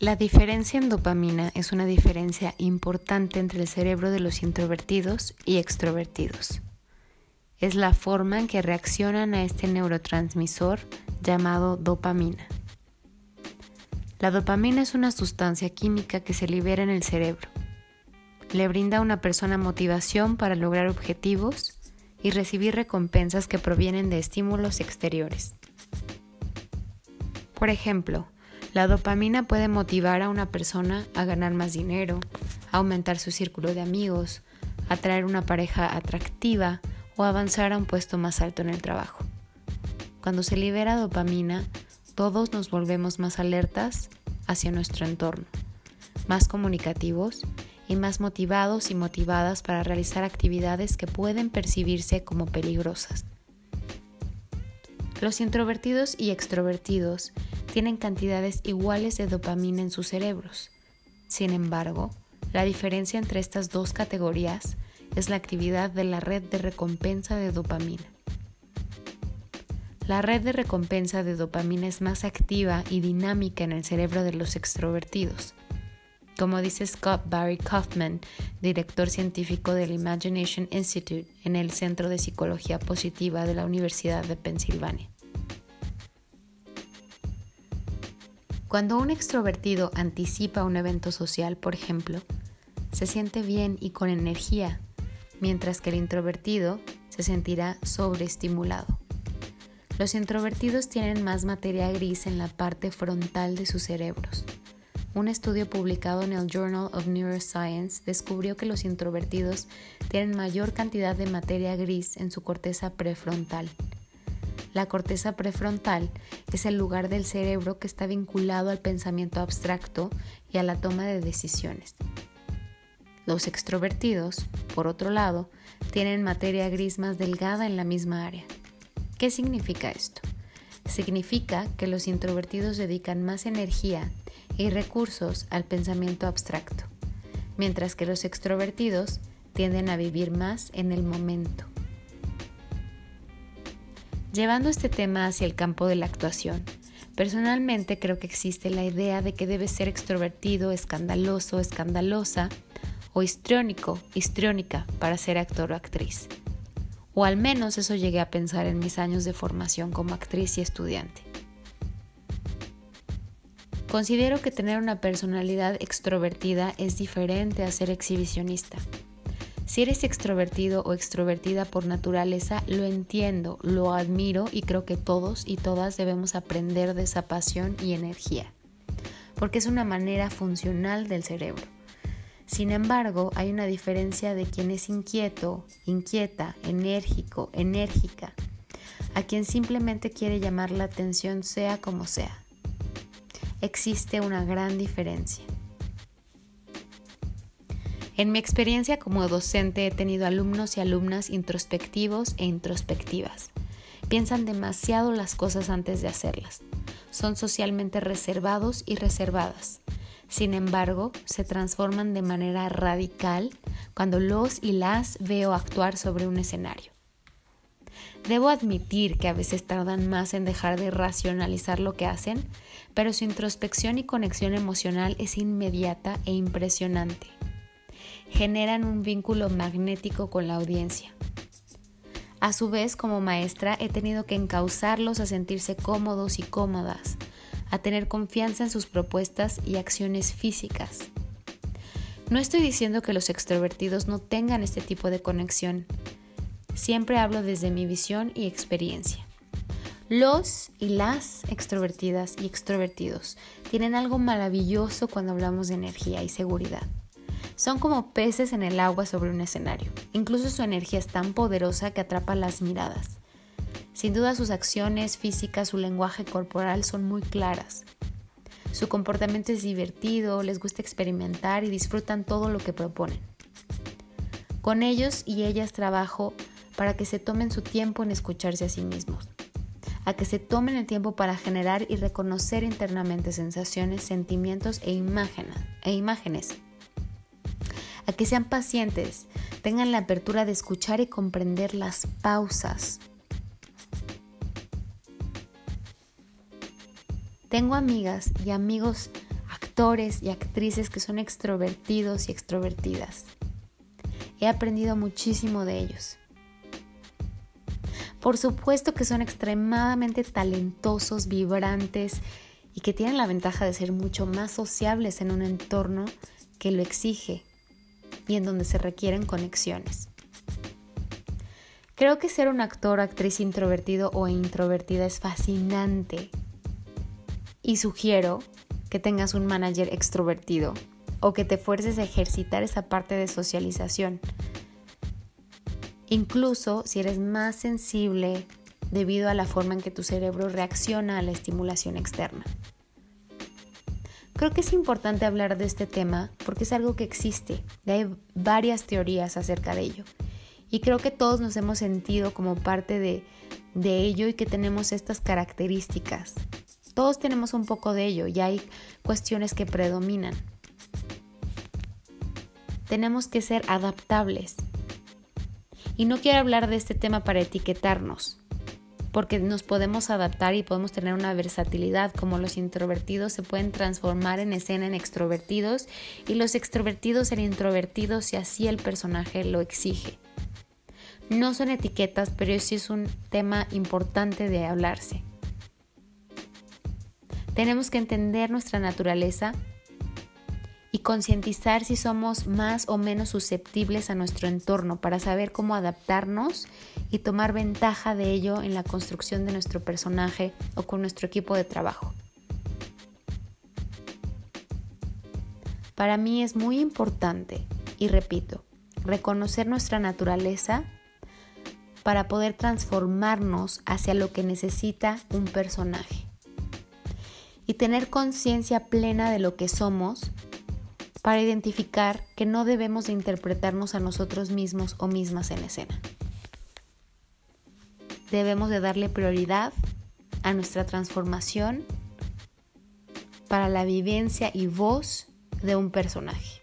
La diferencia en dopamina es una diferencia importante entre el cerebro de los introvertidos y extrovertidos. Es la forma en que reaccionan a este neurotransmisor llamado dopamina. La dopamina es una sustancia química que se libera en el cerebro. Le brinda a una persona motivación para lograr objetivos y recibir recompensas que provienen de estímulos exteriores. Por ejemplo, la dopamina puede motivar a una persona a ganar más dinero, a aumentar su círculo de amigos, atraer una pareja atractiva o avanzar a un puesto más alto en el trabajo. Cuando se libera dopamina, todos nos volvemos más alertas hacia nuestro entorno, más comunicativos y más motivados y motivadas para realizar actividades que pueden percibirse como peligrosas. Los introvertidos y extrovertidos tienen cantidades iguales de dopamina en sus cerebros. Sin embargo, la diferencia entre estas dos categorías es la actividad de la red de recompensa de dopamina. La red de recompensa de dopamina es más activa y dinámica en el cerebro de los extrovertidos. Como dice Scott Barry Kaufman, director científico del Imagination Institute en el Centro de Psicología Positiva de la Universidad de Pensilvania. Cuando un extrovertido anticipa un evento social, por ejemplo, se siente bien y con energía, mientras que el introvertido se sentirá sobreestimulado. Los introvertidos tienen más materia gris en la parte frontal de sus cerebros. Un estudio publicado en el Journal of Neuroscience descubrió que los introvertidos tienen mayor cantidad de materia gris en su corteza prefrontal la corteza prefrontal es el lugar del cerebro que está vinculado al pensamiento abstracto y a la toma de decisiones. Los extrovertidos, por otro lado, tienen materia gris más delgada en la misma área. ¿Qué significa esto? Significa que los introvertidos dedican más energía y recursos al pensamiento abstracto, mientras que los extrovertidos tienden a vivir más en el momento. Llevando este tema hacia el campo de la actuación, personalmente creo que existe la idea de que debe ser extrovertido, escandaloso, escandalosa o histriónico, histriónica para ser actor o actriz. O al menos eso llegué a pensar en mis años de formación como actriz y estudiante. Considero que tener una personalidad extrovertida es diferente a ser exhibicionista. Si eres extrovertido o extrovertida por naturaleza, lo entiendo, lo admiro y creo que todos y todas debemos aprender de esa pasión y energía, porque es una manera funcional del cerebro. Sin embargo, hay una diferencia de quien es inquieto, inquieta, enérgico, enérgica, a quien simplemente quiere llamar la atención sea como sea. Existe una gran diferencia. En mi experiencia como docente he tenido alumnos y alumnas introspectivos e introspectivas. Piensan demasiado las cosas antes de hacerlas. Son socialmente reservados y reservadas. Sin embargo, se transforman de manera radical cuando los y las veo actuar sobre un escenario. Debo admitir que a veces tardan más en dejar de racionalizar lo que hacen, pero su introspección y conexión emocional es inmediata e impresionante generan un vínculo magnético con la audiencia. A su vez, como maestra, he tenido que encauzarlos a sentirse cómodos y cómodas, a tener confianza en sus propuestas y acciones físicas. No estoy diciendo que los extrovertidos no tengan este tipo de conexión. Siempre hablo desde mi visión y experiencia. Los y las extrovertidas y extrovertidos tienen algo maravilloso cuando hablamos de energía y seguridad. Son como peces en el agua sobre un escenario. Incluso su energía es tan poderosa que atrapa las miradas. Sin duda sus acciones físicas, su lenguaje corporal son muy claras. Su comportamiento es divertido, les gusta experimentar y disfrutan todo lo que proponen. Con ellos y ellas trabajo para que se tomen su tiempo en escucharse a sí mismos, a que se tomen el tiempo para generar y reconocer internamente sensaciones, sentimientos e imágenes, e a que sean pacientes, tengan la apertura de escuchar y comprender las pausas. Tengo amigas y amigos actores y actrices que son extrovertidos y extrovertidas. He aprendido muchísimo de ellos. Por supuesto que son extremadamente talentosos, vibrantes y que tienen la ventaja de ser mucho más sociables en un entorno que lo exige y en donde se requieren conexiones. Creo que ser un actor o actriz introvertido o introvertida es fascinante y sugiero que tengas un manager extrovertido o que te fuerces a ejercitar esa parte de socialización. Incluso si eres más sensible debido a la forma en que tu cerebro reacciona a la estimulación externa. Creo que es importante hablar de este tema porque es algo que existe hay varias teorías acerca de ello. Y creo que todos nos hemos sentido como parte de, de ello y que tenemos estas características. Todos tenemos un poco de ello y hay cuestiones que predominan. Tenemos que ser adaptables. Y no quiero hablar de este tema para etiquetarnos, porque nos podemos adaptar y podemos tener una versatilidad, como los introvertidos se pueden transformar en escena en extrovertidos y los extrovertidos en introvertidos si así el personaje lo exige. No son etiquetas, pero sí es un tema importante de hablarse. Tenemos que entender nuestra naturaleza y concientizar si somos más o menos susceptibles a nuestro entorno para saber cómo adaptarnos y tomar ventaja de ello en la construcción de nuestro personaje o con nuestro equipo de trabajo. Para mí es muy importante, y repito, reconocer nuestra naturaleza para poder transformarnos hacia lo que necesita un personaje y tener conciencia plena de lo que somos para identificar que no debemos de interpretarnos a nosotros mismos o mismas en escena. Debemos de darle prioridad a nuestra transformación para la vivencia y voz de un personaje.